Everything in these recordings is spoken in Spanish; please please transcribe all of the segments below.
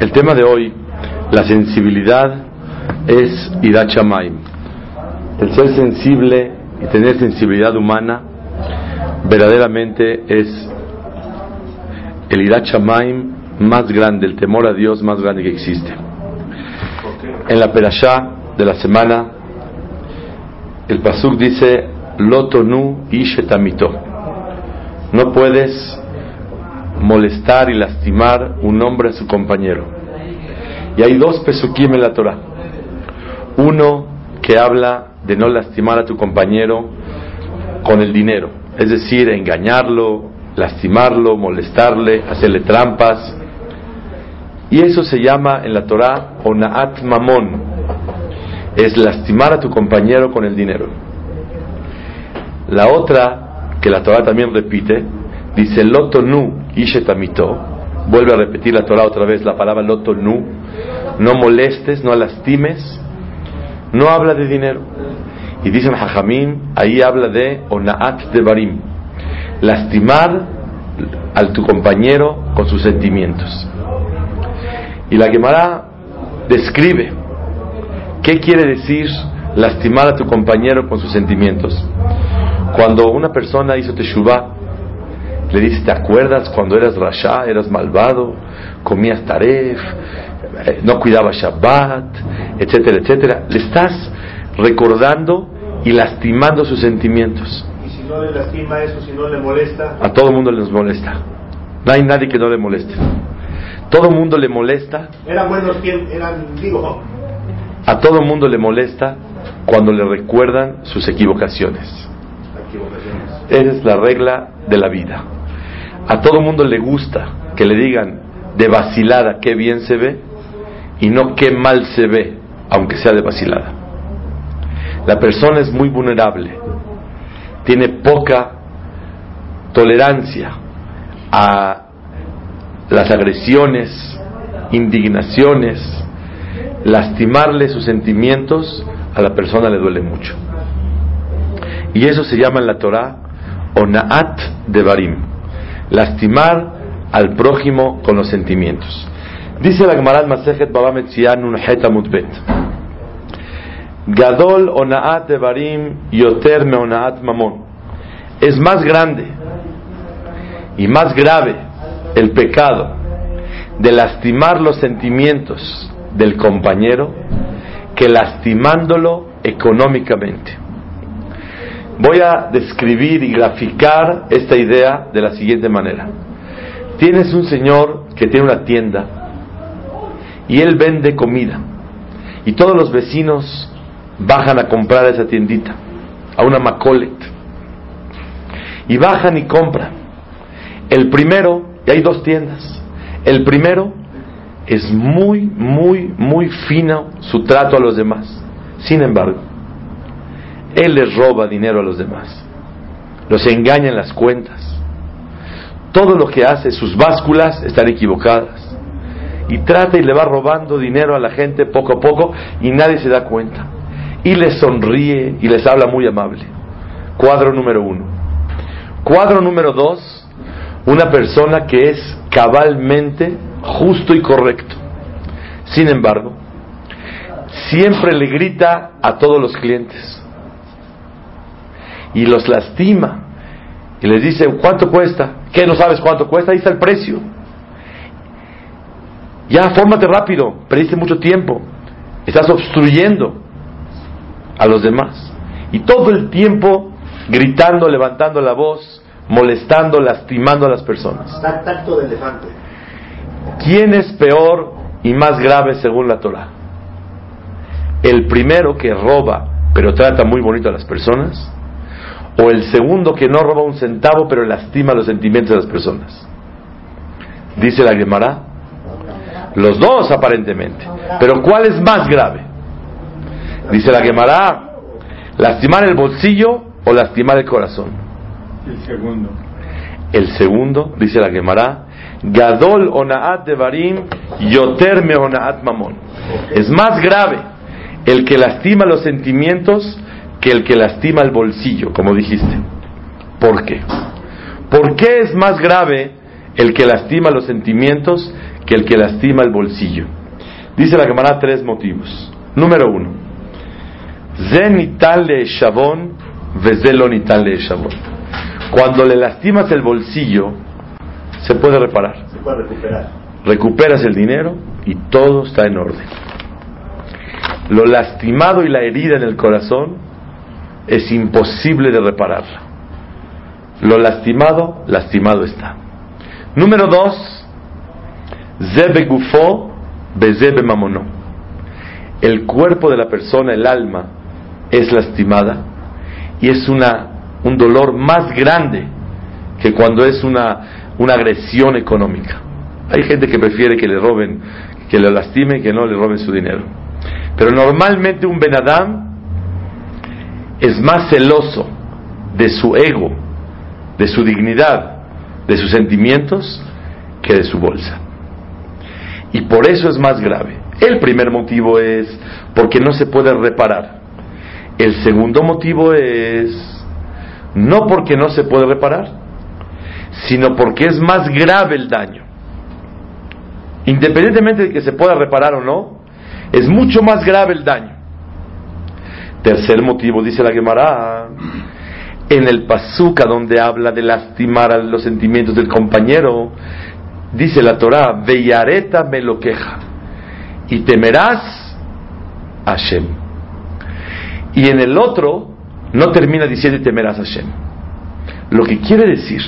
El tema de hoy, la sensibilidad, es Irachamaim. El ser sensible y tener sensibilidad humana verdaderamente es el Irachamaim más grande, el temor a Dios más grande que existe. En la perashá de la semana, el pasuk dice Lotonu ishetamito. No puedes molestar y lastimar un hombre a su compañero. Y hay dos pesukim en la Torah. Uno que habla de no lastimar a tu compañero con el dinero, es decir, engañarlo, lastimarlo, molestarle, hacerle trampas. Y eso se llama en la Torah onaat mamón, es lastimar a tu compañero con el dinero. La otra, que la Torah también repite, dice loto nu ishetamito, vuelve a repetir la Torah otra vez la palabra loto nu, no molestes, no lastimes, no habla de dinero. Y dicen Jajamim, ahí habla de onaat de barim, lastimar a tu compañero con sus sentimientos. Y la Gemara describe qué quiere decir lastimar a tu compañero con sus sentimientos. Cuando una persona hizo teshuvah, le dice, ¿te acuerdas cuando eras rasha, eras malvado, comías taref, eh, no cuidabas Shabbat, etcétera, etcétera? Le estás recordando y lastimando sus sentimientos. Y si no le lastima eso, si no le molesta. A todo el mundo les molesta. No hay nadie que no le moleste. Todo el mundo le molesta. Eran buenos tiempos, eran, digo. A todo el mundo le molesta cuando le recuerdan sus equivocaciones. Esa es la regla de la vida. A todo mundo le gusta que le digan de vacilada qué bien se ve y no qué mal se ve, aunque sea de vacilada. La persona es muy vulnerable, tiene poca tolerancia a las agresiones, indignaciones, lastimarle sus sentimientos, a la persona le duele mucho. Y eso se llama en la Torah onaat de barim, lastimar al prójimo con los sentimientos. Dice la Gemara Masejet Baba Metzian un Mutbet. Gadol onaat de barim yoter me onaat mamon. Es más grande y más grave el pecado de lastimar los sentimientos del compañero que lastimándolo económicamente. Voy a describir y graficar esta idea de la siguiente manera. Tienes un señor que tiene una tienda y él vende comida y todos los vecinos bajan a comprar a esa tiendita, a una Macolet, y bajan y compran. El primero, y hay dos tiendas, el primero es muy, muy, muy fino su trato a los demás. Sin embargo, él les roba dinero a los demás, los engaña en las cuentas. Todo lo que hace, sus básculas están equivocadas. Y trata y le va robando dinero a la gente poco a poco y nadie se da cuenta. Y les sonríe y les habla muy amable. Cuadro número uno. Cuadro número dos, una persona que es cabalmente justo y correcto. Sin embargo, siempre le grita a todos los clientes y los lastima y les dice, ¿cuánto cuesta? ¿Qué no sabes cuánto cuesta? Ahí está el precio. Ya, fórmate rápido, perdiste mucho tiempo, estás obstruyendo a los demás. Y todo el tiempo gritando, levantando la voz, molestando, lastimando a las personas. Tacto de elefante. ¿Quién es peor y más grave según la Torah? ¿El primero que roba pero trata muy bonito a las personas? ¿O el segundo que no roba un centavo pero lastima los sentimientos de las personas? Dice la Gemara. Los dos aparentemente. Pero ¿cuál es más grave? Dice la Gemara. ¿Lastimar el bolsillo o lastimar el corazón? El segundo. El segundo, dice la Gemara, Gadol onaat de barim, yoter onaat mamón. Es más grave el que lastima los sentimientos que el que lastima el bolsillo, como dijiste. ¿Por qué? ¿Por qué es más grave el que lastima los sentimientos que el que lastima el bolsillo. Dice la Gemara tres motivos. Número uno, Zenital de Shavon, Vezelonital de Shavon. Cuando le lastimas el bolsillo, se puede reparar. Se puede recuperar. Recuperas el dinero y todo está en orden. Lo lastimado y la herida en el corazón es imposible de repararla. Lo lastimado, lastimado está. Número dos, Zebe Gufo, Bezebe Mamono. El cuerpo de la persona, el alma, es lastimada y es una, un dolor más grande que cuando es una, una agresión económica. Hay gente que prefiere que le roben, que le lastimen, que no le roben su dinero. Pero normalmente un Benadam es más celoso de su ego, de su dignidad, de sus sentimientos, que de su bolsa. Y por eso es más grave. El primer motivo es porque no se puede reparar. El segundo motivo es no porque no se puede reparar, sino porque es más grave el daño. Independientemente de que se pueda reparar o no, es mucho más grave el daño. Tercer motivo, dice la Gemara, en el Pasuca donde habla de lastimar a los sentimientos del compañero, dice la Torah, Veyareta me lo queja, y temerás a Hashem. Y en el otro, no termina diciendo temerás a Hashem. Lo que quiere decir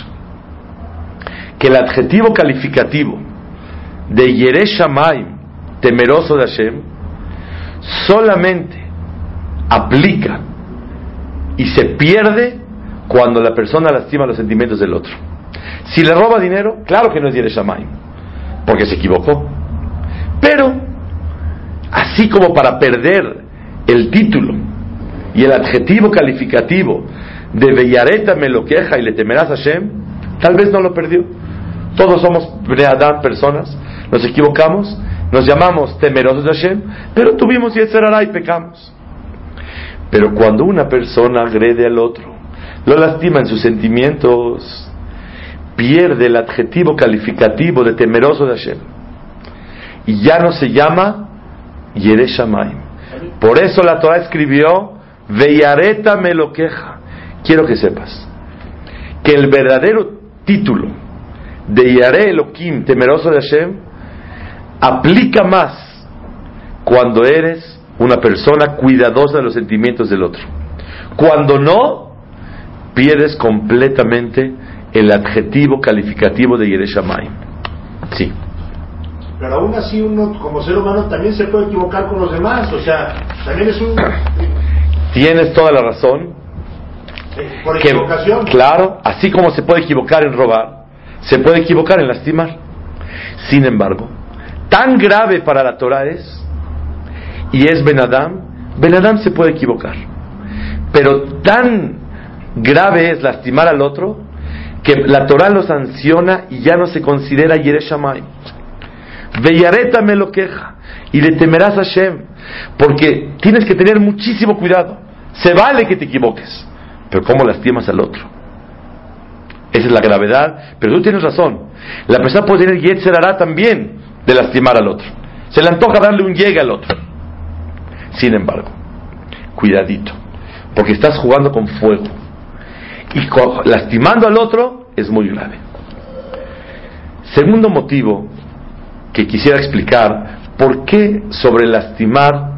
que el adjetivo calificativo de Yereshamayim, temeroso de Hashem, solamente aplica y se pierde cuando la persona lastima los sentimientos del otro. Si le roba dinero, claro que no es Yereshamayim, porque se equivocó. Pero, así como para perder el título y el adjetivo calificativo de Bellareta me lo queja y le temerás a Hashem, tal vez no lo perdió. Todos somos personas, nos equivocamos, nos llamamos temerosos de Hashem, pero tuvimos Yetzerara y pecamos. Pero cuando una persona agrede al otro, lo lastima en sus sentimientos, pierde el adjetivo calificativo de temeroso de Hashem. Y ya no se llama Yereshamayim. Por eso la Torah escribió, Veyareta me lo queja. Quiero que sepas que el verdadero título de Yare Elohim, temeroso de Hashem, aplica más cuando eres una persona cuidadosa de los sentimientos del otro. Cuando no, pierdes completamente el adjetivo calificativo de Yereshamayim. Sí. Pero aún así uno como ser humano también se puede equivocar con los demás, o sea, también es un... Tienes toda la razón. por Que, equivocación. claro, así como se puede equivocar en robar, se puede equivocar en lastimar. Sin embargo, tan grave para la Torah es, y es Benadam, Benadam se puede equivocar. Pero tan grave es lastimar al otro que la Torah lo sanciona y ya no se considera Yereshamay. Veyareta me lo queja y le temerás a Hashem, porque tienes que tener muchísimo cuidado. Se vale que te equivoques, pero ¿cómo lastimas al otro? Esa es la gravedad, pero tú tienes razón. La persona puede tener Yetzer hará también de lastimar al otro. Se le antoja darle un llegue al otro. Sin embargo, cuidadito, porque estás jugando con fuego. Y lastimando al otro es muy grave. Segundo motivo que quisiera explicar, ¿por qué sobre lastimar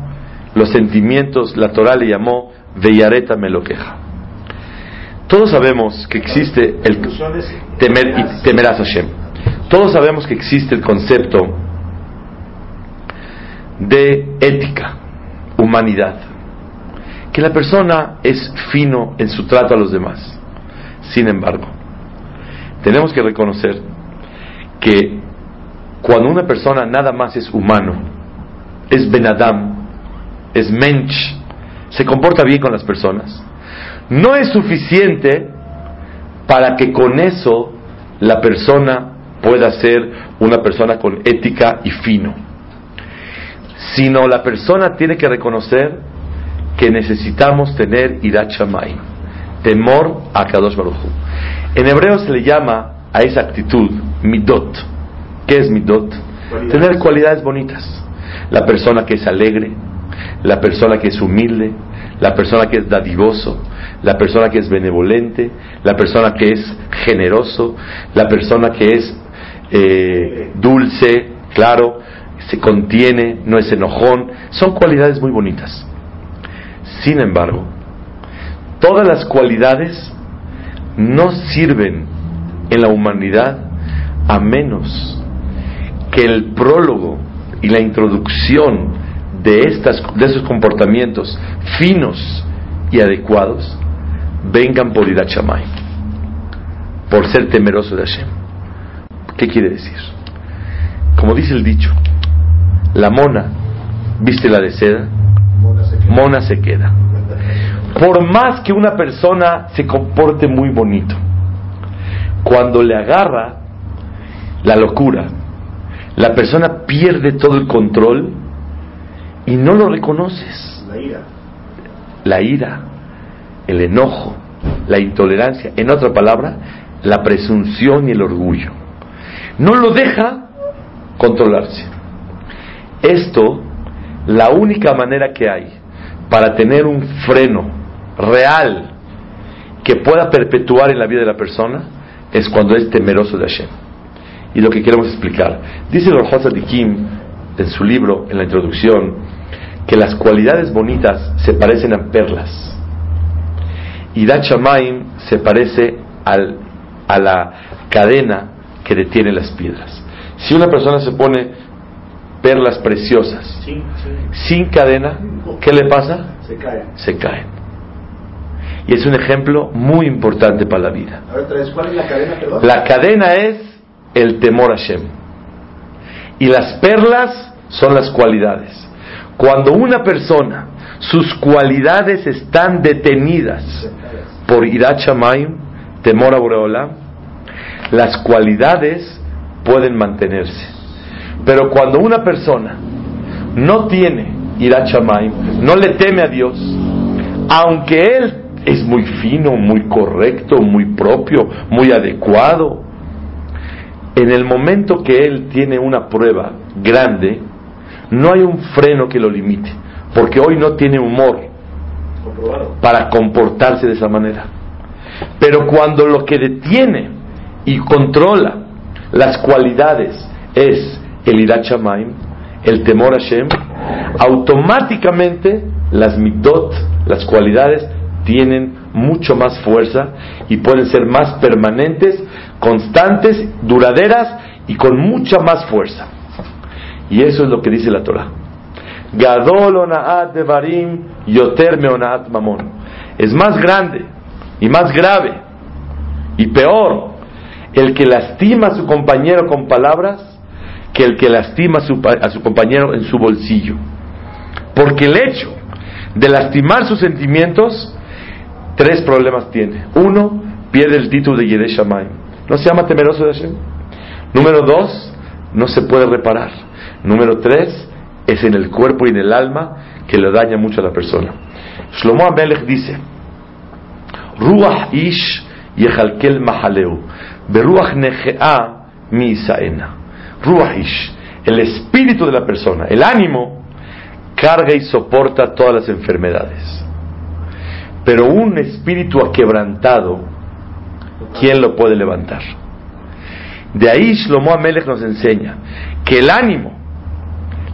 los sentimientos la Torah le llamó Veyareta me lo queja? Todos sabemos que existe el temer y Hashem. Todos sabemos que existe el concepto de ética, humanidad, que la persona es fino en su trato a los demás. Sin embargo, tenemos que reconocer que cuando una persona nada más es humano, es benadam, es mensch, se comporta bien con las personas, no es suficiente para que con eso la persona pueda ser una persona con ética y fino, sino la persona tiene que reconocer que necesitamos tener irat shamayim, temor a Kadosh Baruj Hu. En hebreo se le llama a esa actitud midot. ¿Qué es midot? Tener cualidades bonitas. La persona que es alegre, la persona que es humilde, la persona que es dadivoso, la persona que es benevolente, la persona que es generoso, la persona que es eh, dulce, claro, se contiene, no es enojón, son cualidades muy bonitas. Sin embargo, todas las cualidades no sirven en la humanidad a menos que el prólogo y la introducción de, estas, de esos comportamientos finos y adecuados vengan por Irachamay, por ser temeroso de Hashem. ¿Qué quiere decir? Como dice el dicho, la mona, viste la de seda, mona se queda. Por más que una persona se comporte muy bonito, cuando le agarra la locura, la persona pierde todo el control y no lo reconoces. La ira. La ira, el enojo, la intolerancia, en otra palabra, la presunción y el orgullo. No lo deja controlarse. Esto, la única manera que hay para tener un freno real que pueda perpetuar en la vida de la persona es cuando es temeroso de Hashem. Y lo que queremos explicar. Dice el Kim en su libro, en la introducción, que las cualidades bonitas se parecen a perlas. Y Dachamaim se parece al, a la cadena que detiene las piedras. Si una persona se pone perlas preciosas sin cadena, ¿qué le pasa? Se caen. Se caen. Y es un ejemplo muy importante para la vida. ¿cuál es la cadena, perdón? La cadena es el temor a Shem. Y las perlas son las cualidades. Cuando una persona, sus cualidades están detenidas por Irachamayim, temor a Boreolam, las cualidades pueden mantenerse. Pero cuando una persona no tiene Irachamayim, no le teme a Dios, aunque él es muy fino, muy correcto, muy propio, muy adecuado, en el momento que él tiene una prueba grande, no hay un freno que lo limite, porque hoy no tiene humor para comportarse de esa manera. Pero cuando lo que detiene y controla las cualidades es el irachamaim, el temor a Shem, automáticamente las midot, las cualidades, tienen mucho más fuerza y pueden ser más permanentes, constantes, duraderas y con mucha más fuerza. Y eso es lo que dice la Torah. Gadol devarim yoter meonaat mamon. Es más grande y más grave y peor el que lastima a su compañero con palabras que el que lastima a su, compañero en su bolsillo. Porque el hecho de lastimar sus sentimientos, tres problemas tiene. Uno, pierde el título de Yedeh No se llama temeroso de Hashem. Número dos, no se puede reparar. Número tres, es en el cuerpo y en el alma que le daña mucho a la persona. Shlomo Amelech dice, Ruach ish yechalkel mahaleu, beruach nechea mi. Ruach ish, el espíritu de la persona, el ánimo, carga y soporta todas las enfermedades. Pero un espíritu aquebrantado, ¿quién lo puede levantar? De ahí Shlomo Amelech nos enseña que el ánimo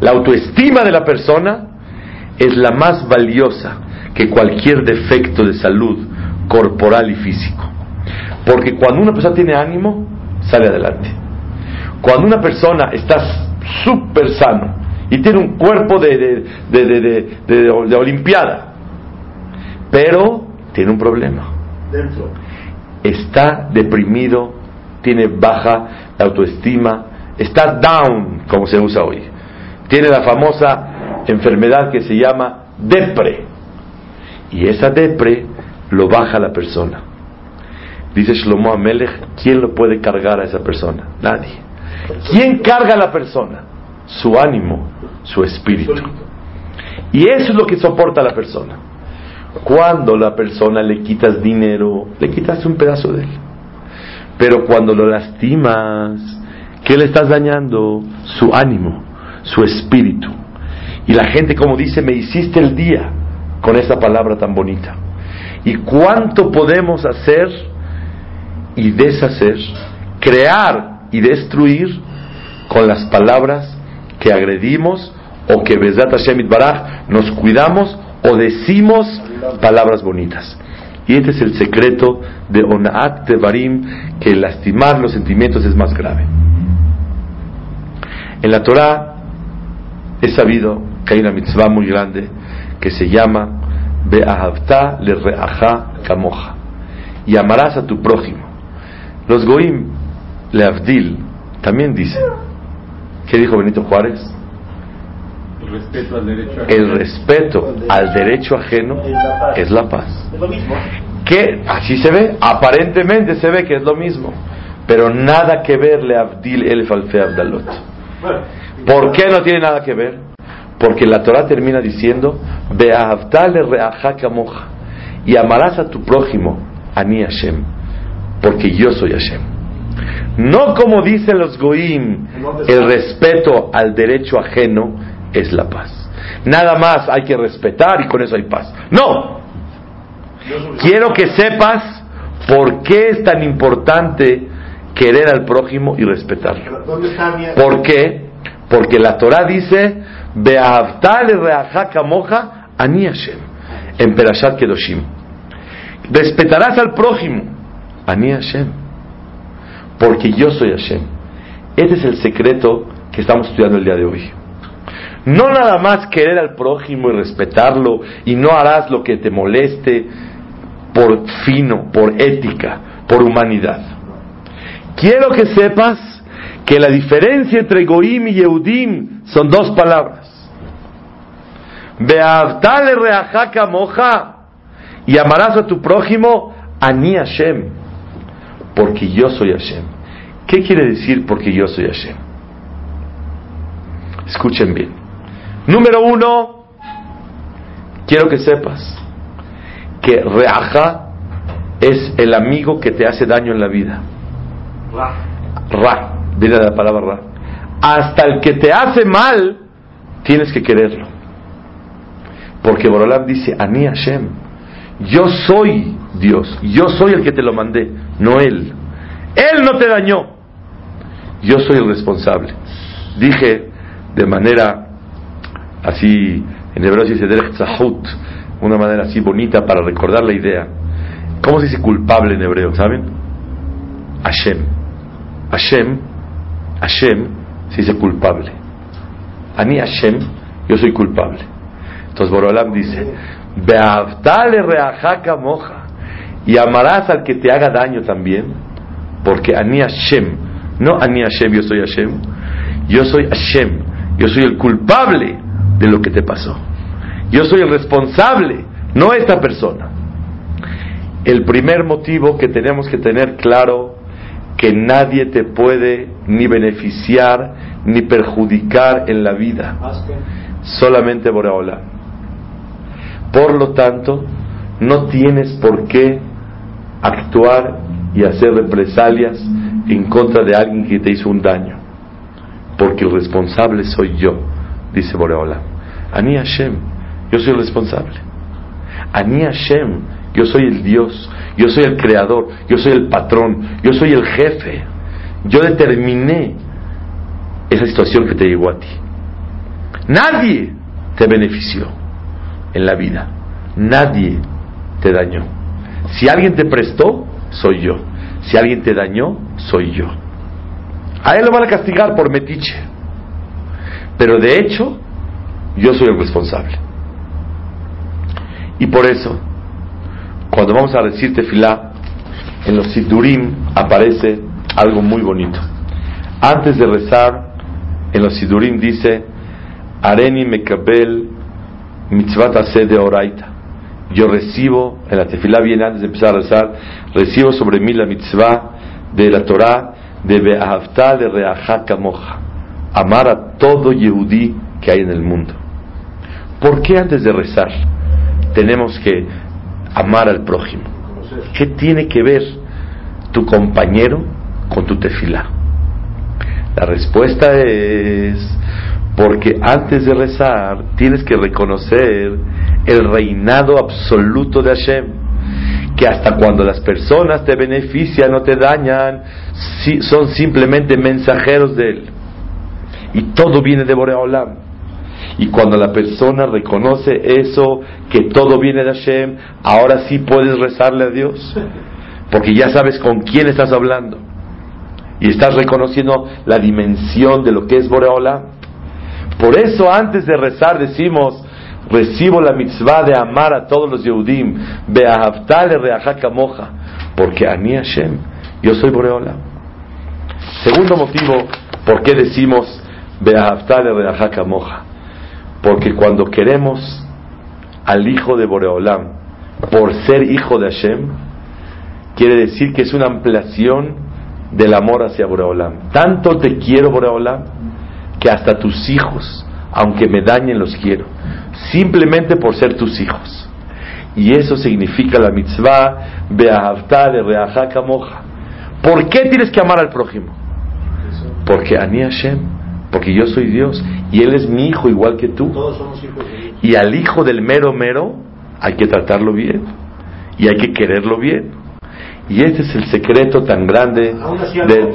la autoestima de la persona es la más valiosa que cualquier defecto de salud corporal y físico. Porque cuando una persona tiene ánimo, sale adelante. Cuando una persona está súper sano y tiene un cuerpo de, de, olimpiada, pero tiene un problema. Está deprimido, tiene baja autoestima, está down, como se usa hoy tiene la famosa enfermedad que se llama depre. Y esa depre lo baja la persona. Dice Shlomo Amelech, ¿quién lo puede cargar a esa persona? Nadie. ¿Quién carga a la persona? Su ánimo, su espíritu. Y eso es lo que soporta la persona. Cuando la persona le quitas dinero, le quitas un pedazo de él. Pero cuando lo lastimas, ¿qué le estás dañando? Su ánimo, su espíritu. Y la gente, como dice, me hiciste el día con esa palabra tan bonita. ¿Y cuánto podemos hacer y deshacer, crear y destruir con las palabras que agredimos o que Besat Hashem Baraj nos cuidamos o decimos palabras bonitas? Y este es el secreto de Onaat Tevarim, que lastimar los sentimientos es más grave. En la Torah he sabido que hay una mitzvah muy grande que se llama Be'ahavta le re'aha kamoja y amarás a tu prójimo. Los goim le avdil también dicen. ¿Qué dijo Benito Juárez? El respeto al derecho ajeno, El respeto al derecho ajeno es la paz. Es lo mismo. Que así se ve, aparentemente se ve que es lo mismo, pero nada que ver le avdil el falfe abdalot. ¿Por qué no tiene nada que ver? Porque la Torah termina diciendo, y amarás a tu prójimo, Ani Hashem, porque yo soy Hashem. No como dicen los goim, el respeto al derecho ajeno es la paz. Nada más hay que respetar y con eso hay paz. No, quiero que sepas por qué es tan importante querer al prójimo y respetarlo. ¿Dónde está mi ¿Por qué? Porque la Torah dice, moja ani Hashem, en Perashat Kedoshim. Respetarás al prójimo, ani Hashem, porque yo soy Hashem. Este es el secreto que estamos estudiando el día de hoy. No nada más querer al prójimo y respetarlo y no harás lo que te moleste por fino, por ética, por humanidad. Quiero que sepas que la diferencia entre Goim y Yehudim son dos palabras. Beavtale reajaka moja y amarás a tu prójimo ani Hashem, porque yo soy Hashem. ¿Qué quiere decir porque yo soy Hashem? Escuchen bien. Número uno, quiero que sepas que reaja es el amigo que te hace daño en la vida. Ra, viene de la palabra Ra. Hasta el que te hace mal, tienes que quererlo. Porque Borolam dice, Ani Hashem, yo soy Dios, yo soy el que te lo mandé, no Él. Él no te dañó, yo soy el responsable. Dije de manera así, en hebreo se dice Derech Tzahut, una manera así bonita para recordar la idea. ¿Cómo se dice culpable en hebreo? ¿Saben? Hashem. Hashem, Hashem se dice culpable. Ani Hashem, yo soy culpable. Entonces Borolam dice, Beavtale reajaka moja, y amarás al que te haga daño también, porque Ani Hashem, no Ani Hashem, yo soy Hashem, yo soy Hashem, yo soy el culpable de lo que te pasó. Yo soy el responsable, no esta persona. El primer motivo que tenemos que tener claro que nadie te puede ni beneficiar ni perjudicar en la vida, solamente Boreola. Por lo tanto, no tienes por qué actuar y hacer represalias en contra de alguien que te hizo un daño, porque el responsable soy yo, dice Boreola. Ani Hashem, yo soy el responsable. Ani Hashem, yo soy el Dios, yo soy el creador, yo soy el patrón, yo soy el jefe. Yo determiné esa situación que te llegó a ti. Nadie te benefició en la vida. Nadie te dañó. Si alguien te prestó, soy yo. Si alguien te dañó, soy yo. A él lo van a castigar por metiche. Pero de hecho, yo soy el responsable. Y por eso, cuando vamos a decir tefilá, en los sidurim aparece algo muy bonito. Antes de rezar, en los sidurim dice, Areni mekabel mitzvat aseh de oraita. Yo recibo, en la tefilá viene antes de empezar a rezar, recibo sobre mí la mitzvah de la Torah de Be'ahavta de Reaja Kamoja. Amar a todo Yehudí que hay en el mundo. ¿Por qué antes de rezar tenemos que amar al prójimo? ¿Qué tiene que ver tu compañero con tu tefila? La respuesta es porque antes de rezar tienes que reconocer el reinado absoluto de Hashem. Que hasta cuando las personas te benefician o te dañan, son simplemente mensajeros de Él. Y todo viene de Boreolam. Y cuando la persona reconoce eso, que todo viene de Hashem, ahora sí puedes rezarle a Dios. Porque ya sabes con quién estás hablando. Y estás reconociendo la dimensión de lo que es Boreolam. Por eso antes de rezar decimos, recibo la mitzvah de amar a todos los Yehudim, beahavtale reajaka moja, porque a mí Hashem, yo soy Boreola. Segundo motivo, ¿por qué decimos beahavtale reajaka moja? Porque cuando queremos al hijo de Boreolam, por ser hijo de Hashem, quiere decir que es una ampliación del amor hacia Boreolam. Tanto te quiero, Boreolam, que hasta tus hijos, aunque me dañen, los quiero, simplemente por ser tus hijos. Y eso significa la mitzvah de reajaka moja. ¿Por qué tienes que amar al prójimo? Porque Ani Hashem, porque yo soy Dios y Él es mi hijo igual que tú. Todos somos hijos de Y al hijo del mero mero hay que tratarlo bien y hay que quererlo bien. Y ese es el secreto tan grande del...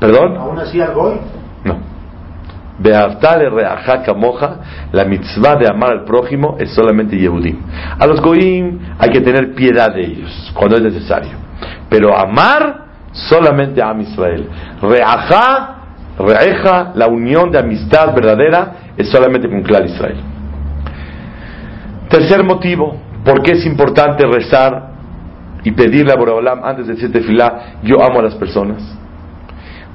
¿Perdón? ¿Aún así al goy? No moja, la mitzvah de amar al prójimo es solamente Yehudim. A los goim hay que tener piedad de ellos cuando es necesario. Pero amar solamente a Israel. Reajá, reeja, la unión de amistad verdadera es solamente con Clar Israel. Tercer motivo, ¿por qué es importante rezar y pedirle a Boreolam antes de decirte filá, yo amo a las personas?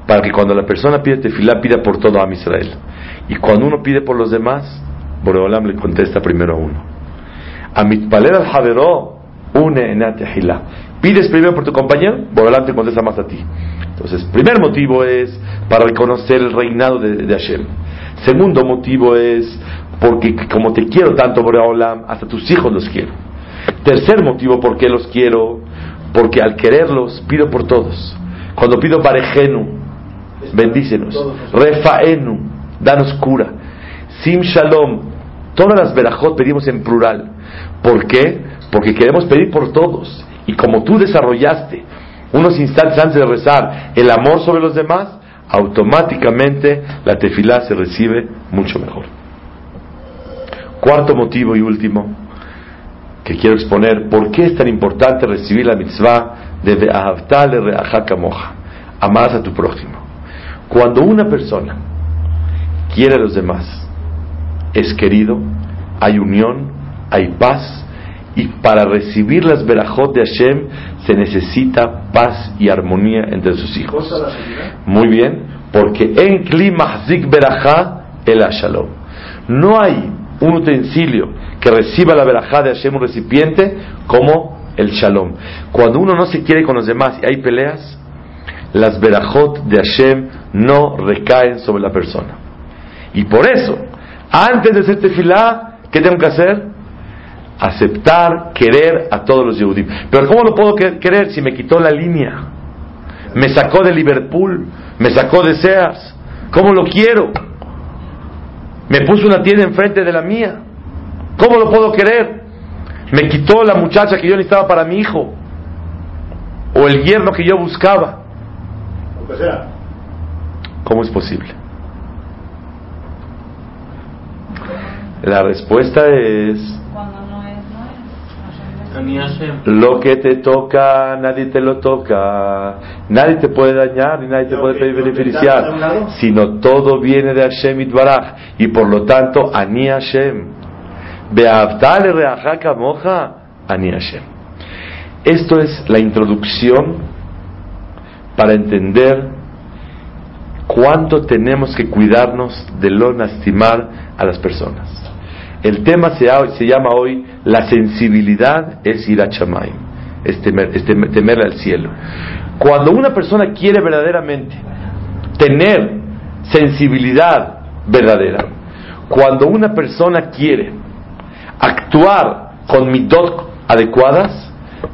Para que cuando la persona pide tefilá pida por todo a Israel. Y cuando uno pide por los demás, Boreolam le contesta primero a uno. A mitpaler al javeró, une en. Pides primero por tu compañero, Boreolam te contesta más a ti. Entonces, primer motivo es para reconocer el reinado de, de Hashem. Segundo motivo es porque como te quiero tanto, Boreolam, hasta tus hijos los quiero. Tercer motivo, ¿por qué los quiero? Porque al quererlos, pido por todos. Cuando pido parejenu, bendícenos. Refaenu, danos cura. Sim Shalom, todas las verajot pedimos en plural. ¿Por qué? Porque queremos pedir por todos. Y como tú desarrollaste unos instantes antes de rezar el amor sobre los demás, automáticamente la tefilá se recibe mucho mejor. Cuarto motivo y último que quiero exponer, ¿por qué es tan importante recibir la mitzvah de Be'ahavtale Re'achaka Moja? Amarás a tu prójimo. Cuando una persona quiere a los demás, es querido, hay unión, hay paz, y para recibir las verajot de Hashem se necesita paz y armonía entre sus hijos. Muy bien, porque en klimahzik berajá el shalom. No hay un utensilio que reciba la verajá de Hashem, un recipiente, como el shalom. Cuando uno no se quiere con los demás y hay peleas, las verajot de Hashem no recaen sobre la persona. Y por eso, antes de ser tefilá, ¿qué tengo que hacer? Aceptar, querer a todos los Yehudim. Pero ¿cómo lo puedo querer si me quitó la línea? Me sacó de Liverpool, me sacó de Sears. ¿Cómo lo quiero? Me puso una tienda enfrente de la mía. ¿Cómo lo puedo querer? Me quitó la muchacha que yo necesitaba para mi hijo. O el yerno que yo buscaba. ¿Cómo es posible? La respuesta es lo que te toca, nadie te lo toca, nadie te puede dañar ni nadie te puede beneficiar, sino todo viene de Hashem Itbaraj y por lo tanto Ani Hashem. moja, Ani Hashem. Esto es la introducción para entender cuánto tenemos que cuidarnos de no lastimar a las personas. El tema se, llama hoy la sensibilidad es ir a Chamay, es, temer, temerle al cielo. Cuando una persona quiere verdaderamente tener sensibilidad verdadera, cuando una persona quiere actuar con mitot adecuadas,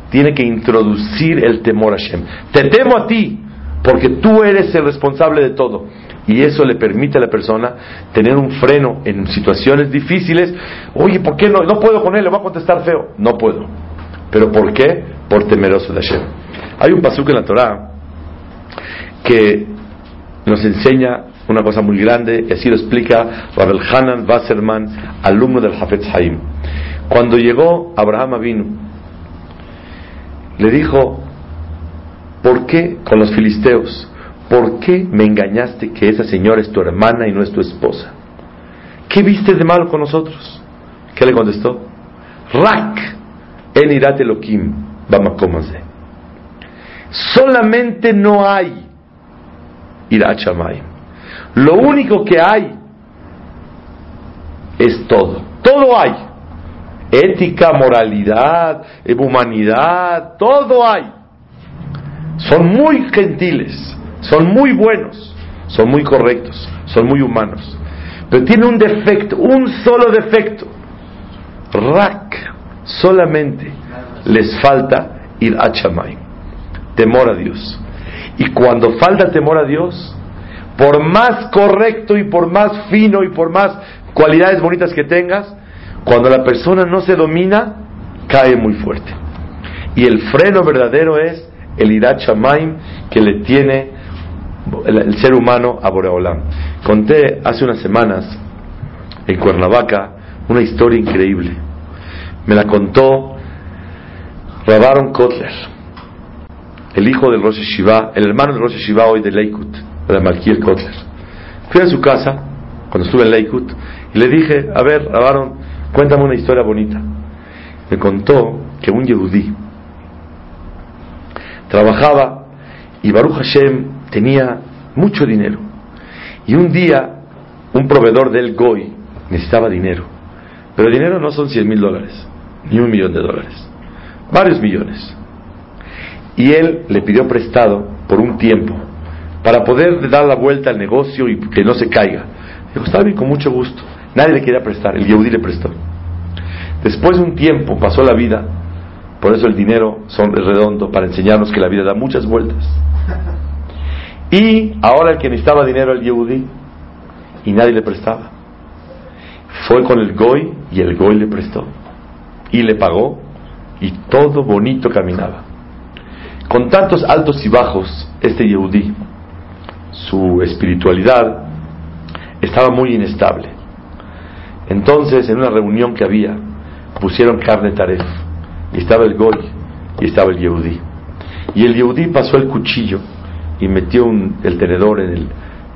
tiene que introducir el temor a Hashem. Te temo a ti, porque tú eres el responsable de todo. Y eso le permite a la persona tener un freno en situaciones difíciles. Oye, ¿por qué no? No puedo con él, le voy a contestar feo. No puedo. ¿Pero por qué? Por temeroso de Hashem. Hay un pasuk en la Torah que nos enseña una cosa muy grande, y así lo explica Rabel Hanan Wasserman, alumno del Hafetz Haim. Cuando llegó Abraham vino, le dijo, ¿por qué con los filisteos? ¿Por qué me engañaste que esa señora es tu hermana y no es tu esposa? ¿Qué viste de malo con nosotros? ¿Qué le contestó? Rak en irat Elohim, Solamente no hay irat Lo único que hay es todo. Todo hay. Ética, moralidad, humanidad, todo hay. Son muy gentiles son muy buenos, son muy correctos, son muy humanos. Pero tiene un defecto, un solo defecto. Rak, solamente les falta ir a Chamay, temor a Dios. Y cuando falta temor a Dios, por más correcto y por más fino y por más cualidades bonitas que tengas, cuando la persona no se domina, cae muy fuerte. Y el freno verdadero es el Irat que le tiene el, ser humano a Boreolam. Conté hace unas semanas en Cuernavaca una historia increíble. Me la contó Rabaron Kotler, el hijo del Rosh Shiva, el hermano del Rosh Shiva hoy de Leikut, de Malkiel Kotler. Fui a su casa cuando estuve en Leikut y le dije, a ver, Rabaron, cuéntame una historia bonita. Me contó que un yehudí trabajaba y Baruch Hashem tenía mucho dinero. Y un día, un proveedor del Goy necesitaba dinero. Pero dinero no son 100 mil dólares, ni un millón de dólares, varios millones. Y él le pidió prestado por un tiempo para poder dar la vuelta al negocio y que no se caiga. Dijo, está bien, con mucho gusto. Nadie le quería prestar, el Yehudi le prestó. Después de un tiempo pasó la vida, por eso el dinero son redondo, para enseñarnos que la vida da muchas vueltas. Y ahora el que necesitaba dinero el Yehudi y nadie le prestaba. Fue con el Goy y el Goy le prestó. Y le pagó y todo bonito caminaba. Con tantos altos y bajos, este Yehudi, su espiritualidad estaba muy inestable. Entonces, en una reunión que había, pusieron carne taref. Y estaba el Goy y estaba el Yehudi. Y el Yehudi pasó el cuchillo y metió el tenedor en, el,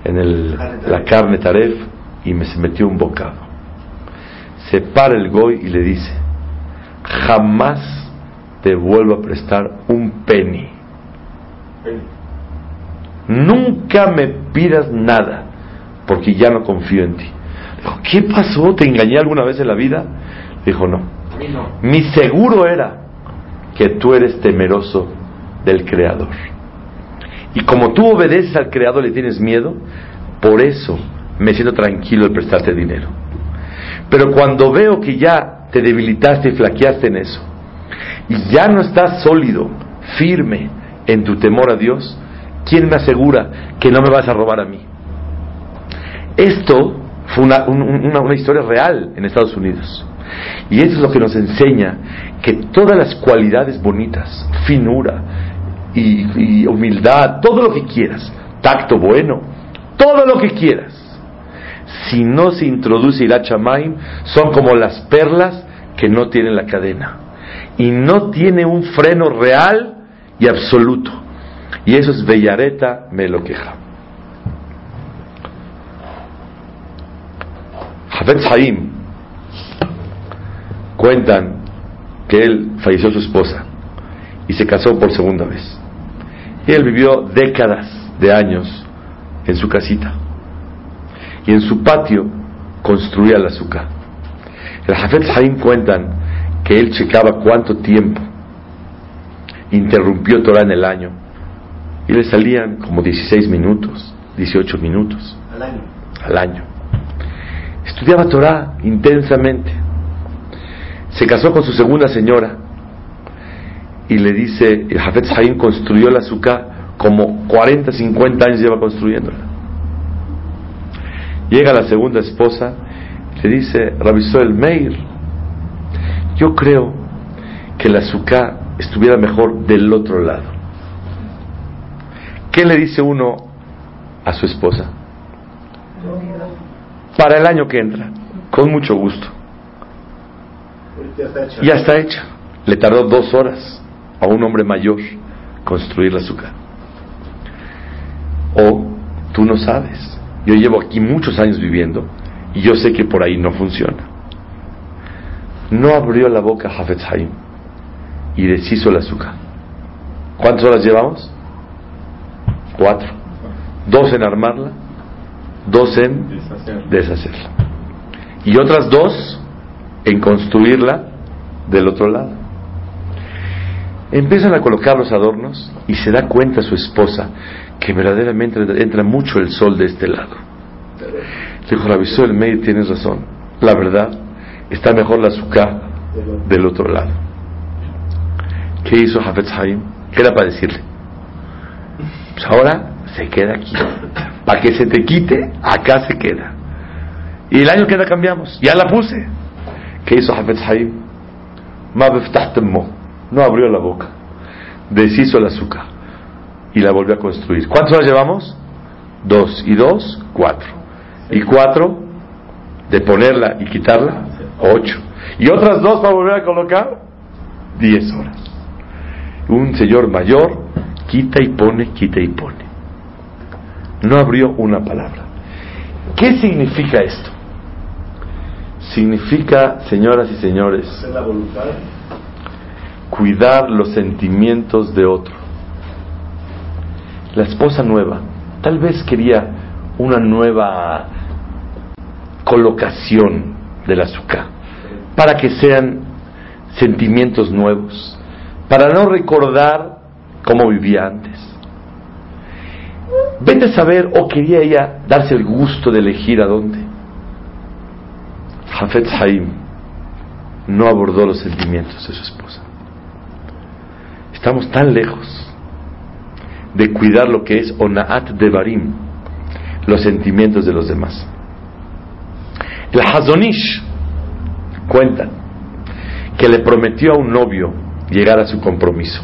en el, la carne taref y me se metió un bocado. Se para el goy y le dice, jamás te vuelvo a prestar un penny. Nunca me pidas nada, porque ya no confío en ti. ¿qué pasó? ¿Te engañé alguna vez en la vida? Dijo, no. Mi seguro era que tú eres temeroso del Creador. Y como tú obedeces al Creador, le tienes miedo, por eso me siento tranquilo de prestarte dinero. Pero cuando veo que ya te debilitaste y flaqueaste en eso, y ya no estás sólido, firme en tu temor a Dios, ¿quién me asegura que no me vas a robar a mí? Esto fue una, una historia real en Estados Unidos. Y eso es lo que nos enseña que todas las cualidades bonitas, finura, y, humildad, todo lo que quieras, tacto bueno, todo lo que quieras. Si no se introduce Irachamaim, son como las perlas que no tienen la cadena. Y no tiene un freno real y absoluto. Y eso es Bellareta me lo queja. Haim cuentan que él falleció su esposa y se casó por segunda vez. Y él vivió décadas de años en su casita. Y en su patio construía el azúcar. El Hafez Haim cuentan que él checaba cuánto tiempo interrumpió Torah en el año. Y le salían como 16 minutos, 18 minutos. Al año. Al año. Estudiaba Torah intensamente. Se casó con su segunda señora y le dice, el Jafet Haim construyó la azúcar como 40, 50 años lleva construyéndola. Llega la segunda esposa, le dice, revisó el Meir, yo creo que el azúcar estuviera mejor del otro lado. ¿Qué le dice uno a su esposa? Para el año que entra, con mucho gusto. Ya está hecha. Le tardó dos horas a un hombre mayor construir la azúcar. O tú no sabes. Yo llevo aquí muchos años viviendo y yo sé que por ahí no funciona. No abrió la boca Hafez Haim y deshizo el azúcar. ¿Cuántas horas llevamos? Cuatro. Dos en armarla, dos en deshacerla. Y otras dos en construirla del otro lado. Empiezan a colocar los adornos y se da cuenta su esposa que verdaderamente entra mucho el sol de este lado. Dijo, la visó el medio, tienes razón. La verdad, está mejor la azúcar del otro lado. ¿Qué hizo Hafez Haim? ¿Qué era para decirle? Pues ahora se queda aquí. Para que se te quite, acá se queda. Y el año que la cambiamos, ya la puse. ¿Qué hizo Hafez Haim? No abrió la boca. Deshizo el azúcar. Y la volvió a construir. ¿Cuántas horas llevamos? Dos. Y dos, cuatro. Y cuatro, de ponerla y quitarla, ocho. Y otras dos para volver a colocar, diez horas. Un señor mayor quita y pone, quita y pone. No abrió una palabra. ¿Qué significa esto? Significa, señoras y señores, cuidar los sentimientos de otro. La esposa nueva tal vez quería una nueva colocación del azúcar para que sean sentimientos nuevos, para no recordar cómo vivía antes. Vete a saber, o quería ella darse el gusto de elegir a dónde. Jafet Haim no abordó los sentimientos de su esposa. Estamos tan lejos de cuidar lo que es Onaat de Barim, los sentimientos de los demás. El Hazonish cuenta que le prometió a un novio llegar a su compromiso.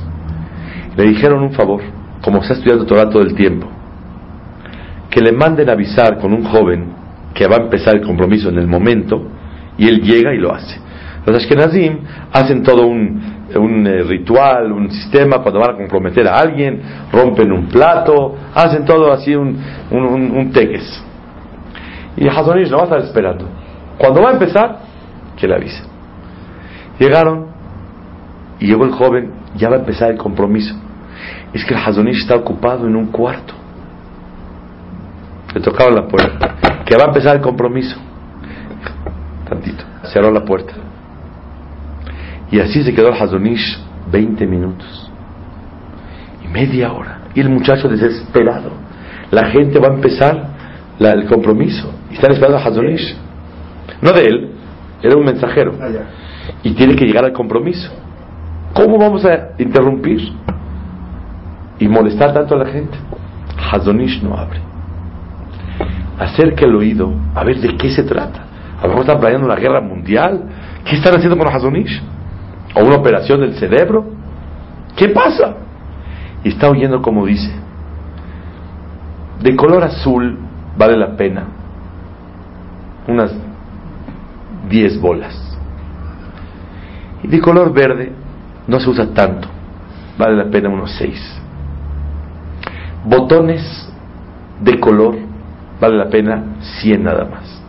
Le dijeron un favor, como está estudiando Torah todo el tiempo, que le manden avisar con un joven que va a empezar el compromiso en el momento y él llega y lo hace. Los Ashkenazim hacen todo un, eh, ritual, un sistema cuando van a comprometer a alguien, rompen un plato, hacen todo así un, un, un, teques. Y Hazonish no va a estar esperando. Cuando va a empezar, que le avise. Llegaron y llegó el joven, ya va a empezar el compromiso. Es que el Hazonish está ocupado en un cuarto. Le tocaron la puerta. Que va a empezar el compromiso. Tantito. Cerró la puerta. Y así se quedó el Hazonish 20 minutos. Y media hora. Y el muchacho desesperado. La gente va a empezar el compromiso. Y están esperando al Hazonish. No de él, era un mensajero. Ah, y tiene que llegar al compromiso. ¿Cómo vamos a interrumpir y molestar tanto a la gente? Hazonish no abre. Acerca el oído a ver de qué se trata. A lo mejor están planeando una guerra mundial. ¿Qué están haciendo con Hazonish? ¿O una operación del cerebro? ¿Qué pasa? Y está oyendo como dice, de color azul vale la pena unas 10 bolas. Y de color verde no se usa tanto, vale la pena unos 6. Botones de color vale la pena 100 nada más.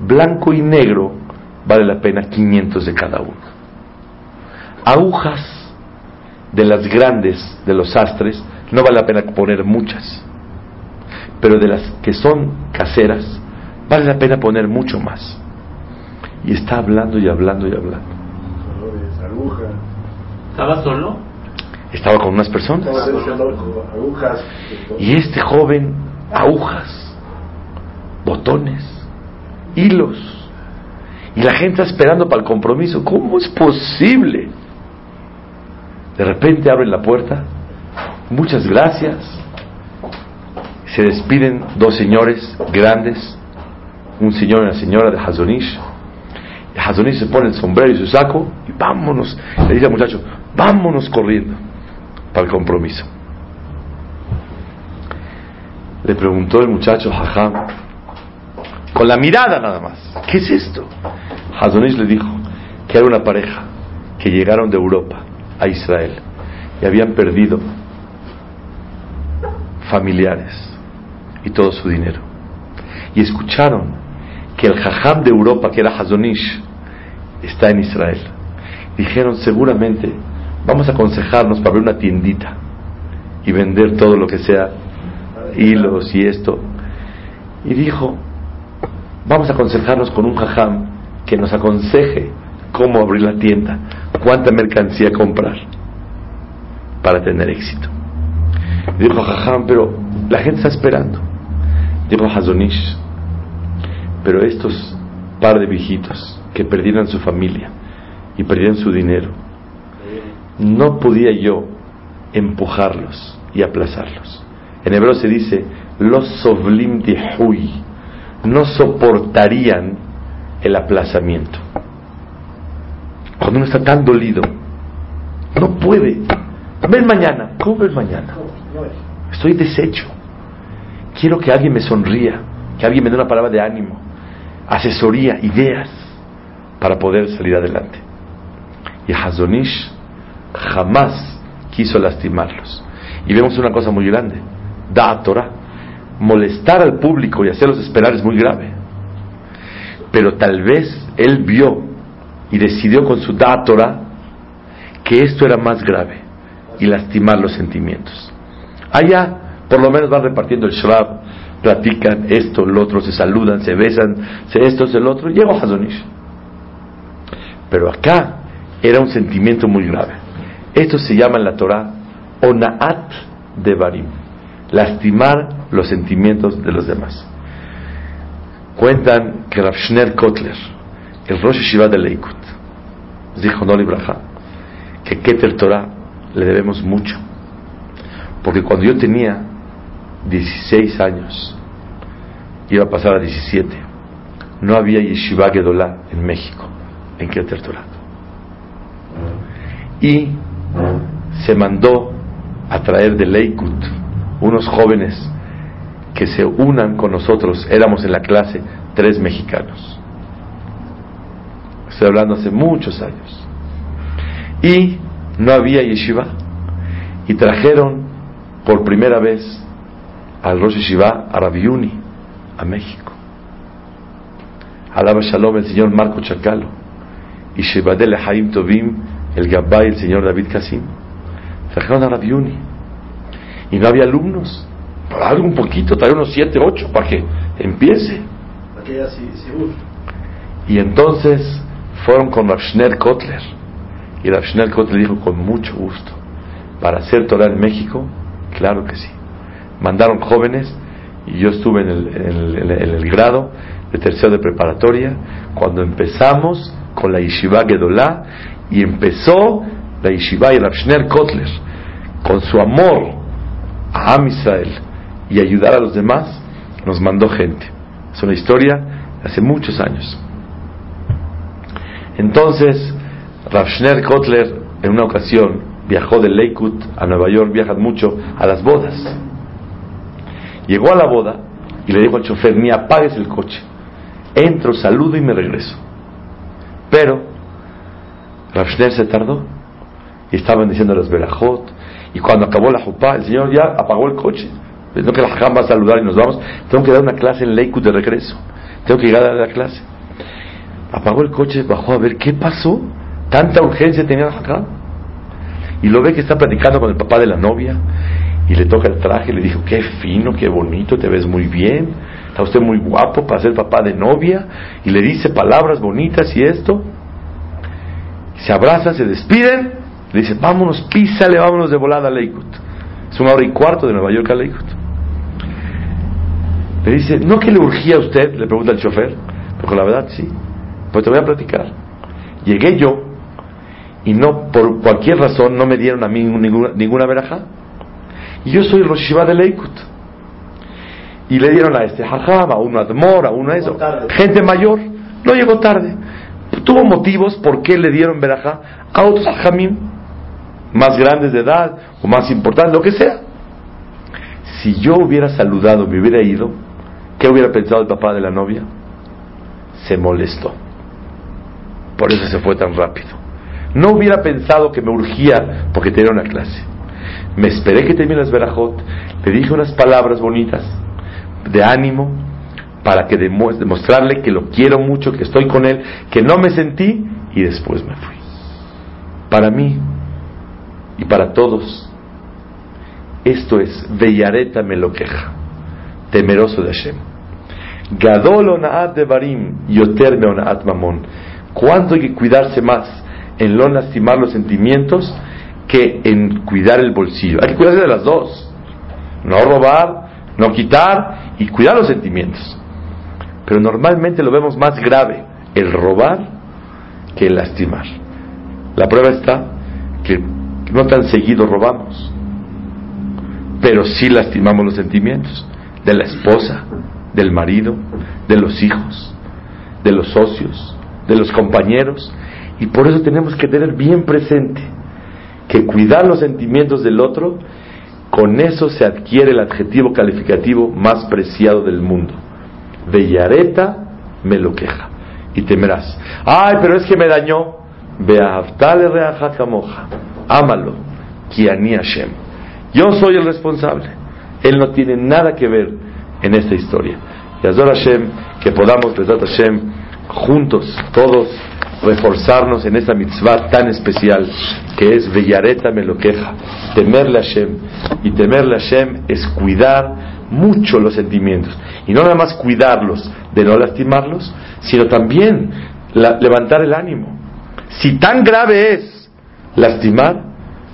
Blanco y negro vale la pena 500 de cada uno. Agujas de las grandes de los sastres no vale la pena poner muchas, pero de las que son caseras vale la pena poner mucho más. Y está hablando y hablando y hablando. ¿Estaba solo? Estaba con unas personas. Y este joven, agujas, botones, hilos. Y la gente está esperando para el compromiso. ¿Cómo es posible? De repente abren la puerta, muchas gracias. Se despiden dos señores grandes, un señor y una señora de Hazonish. Hazonish se pone el sombrero y su saco y vámonos. Le dice al muchacho, vámonos corriendo para el compromiso. Le preguntó el muchacho Jajam, con la mirada nada más, ¿qué es esto? Hazonish le dijo que era una pareja que llegaron de Europa a Israel y habían perdido familiares y todo su dinero. Y escucharon que el Jajam de Europa, que era Hazonish, está en Israel. Dijeron, seguramente vamos a aconsejarnos para abrir una tiendita y vender todo lo que sea hilos y esto. Y dijo, vamos a aconsejarnos con un Jajam que nos aconseje cómo abrir la tienda, cuánta mercancía comprar para tener éxito. Dijo Jajam, pero la gente está esperando. Dijo Hazonish, pero estos par de viejitos que perdieron su familia y perdieron su dinero, no podía yo empujarlos y aplazarlos. En hebreo se dice, los sovlim huy, no soportarían el aplazamiento. Cuando uno está tan dolido, no puede. Ven mañana. ¿Cómo ven mañana? Estoy deshecho. Quiero que alguien me sonría, que alguien me dé una palabra de ánimo, asesoría, ideas para poder salir adelante. Y Hazonish jamás quiso lastimarlos. Y vemos una cosa muy grande. Da Torah. Molestar al público y hacerlos esperar es muy grave. Pero tal vez él vio y decidió con su Da Torah que esto era más grave y lastimar los sentimientos. Allá, por lo menos van repartiendo el shrab, platican esto, lo otro, se saludan, se besan, se esto, se el otro, llegó Hazonish. Pero acá era un sentimiento muy grave. Esto se llama en la Torah onaat de barim, lastimar los sentimientos de los demás. Cuentan que Rav Shner Kotler, el Rosh Shiva de Leikut, dijo no Braja, que Keter Torah le debemos mucho. Porque cuando yo tenía 16 años, iba a pasar a 17, no había Yeshiva Gedolá en México, en Keter Torah. Y se mandó a traer de Leikut unos jóvenes que se unan con nosotros. Éramos en la clase tres mexicanos. Estoy hablando hace muchos años. Y no había yeshiva. Y trajeron por primera vez al Rosh Yeshiva a Rabiuni, a México. Alaba Shalom el señor Marco Chacalo. Y Shebadele Haim Tovim, el Gabay, el señor David Kasim. Trajeron a Rabiuni. Y no había alumnos. Para algo un poquito, traer unos siete, ocho, para que empiece. Y entonces fueron con Rafshner Kotler. Y Rafshner Kotler dijo con mucho gusto, para hacer Torah en México, claro que sí. Mandaron jóvenes y yo estuve en el, en el, grado de tercero de preparatoria cuando empezamos con la Yeshiva Gedolá y empezó la Yeshiva y Rafshner Kotler con su amor a Am Israel y ayudar a los demás, nos mandó gente. Es una historia de hace muchos años. Entonces, Rav Kotler en una ocasión viajó de Lakewood a Nueva York, viajan mucho a las bodas. Llegó a la boda y le dijo al chofer, ni apagues el coche. Entro, saludo y me regreso. Pero Rav se tardó y estaban diciendo las verajot. Y cuando acabó la jupá, el señor ya apagó el coche. No que la jam va a saludar y nos vamos. Tengo que dar una clase en Lakewood de regreso. Tengo que llegar a la clase apagó el coche, bajó a ver qué pasó. Tanta urgencia tenía acá. Y lo ve que está platicando con el papá de la novia. Y le toca el traje y le dijo, qué fino, qué bonito, te ves muy bien. Está usted muy guapo para ser papá de novia. Y le dice palabras bonitas y esto. Se abrazan, se despiden. Le dice, vámonos, písale, vámonos de volada a Lakewood. Es una hora y cuarto de Nueva York a Lakewood. Le dice, ¿no que le urgía a usted? Le pregunta el chofer. Porque la verdad sí. Pues te voy a platicar. Llegué yo y no, por cualquier razón, no me dieron a mí ninguna, ninguna veraja. Y yo soy Roshiva de Leikut. Y le dieron a este Jajam, a uno Admor, a uno eso. Gente mayor, no llegó tarde. Tuvo motivos por qué le dieron veraja a otros Jajamim, más grandes de edad o más importantes, lo que sea. Si yo hubiera saludado, me hubiera ido, ¿qué hubiera pensado el papá de la novia? Se molestó. Por eso se fue tan rápido. No hubiera pensado que me urgía porque tenía una clase. Me esperé que termine las verajot, le dije unas palabras bonitas de ánimo para que demostrarle que lo quiero mucho, que estoy con él, que no me sentí y después me fui. Para mí y para todos, esto es Bellareta me lo queja, temeroso de Hashem. Gadol de barim, yoter me onaat mamón. ¿Cuándo hay que cuidarse más? en no lastimar los sentimientos que en cuidar el bolsillo. Hay que cuidarse de las dos. No robar, no quitar y cuidar los sentimientos. Pero normalmente lo vemos más grave, el robar que el lastimar. La prueba está que no tan seguido robamos, pero sí lastimamos los sentimientos de la esposa, del marido, de los hijos, de los socios, de los compañeros y por eso tenemos que tener bien presente que cuidar los sentimientos del otro, con eso se adquiere el adjetivo calificativo más preciado del mundo. Bellareta me lo queja. Y temerás. Ay, pero es que me dañó. Moja. Ámalo. Kiani Hashem. Yo soy el responsable. Él no tiene nada que ver en esta historia. Y Azor Hashem, que podamos, Hashem, juntos, todos, reforzarnos en esa mitzvah tan especial que es Bellareta me lo queja, temerle a Hashem. Y temerle a Hashem es cuidar mucho los sentimientos. Y no nada más cuidarlos de no lastimarlos, sino también levantar el ánimo. Si tan grave es lastimar,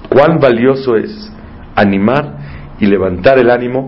cuán valioso es animar y levantar el ánimo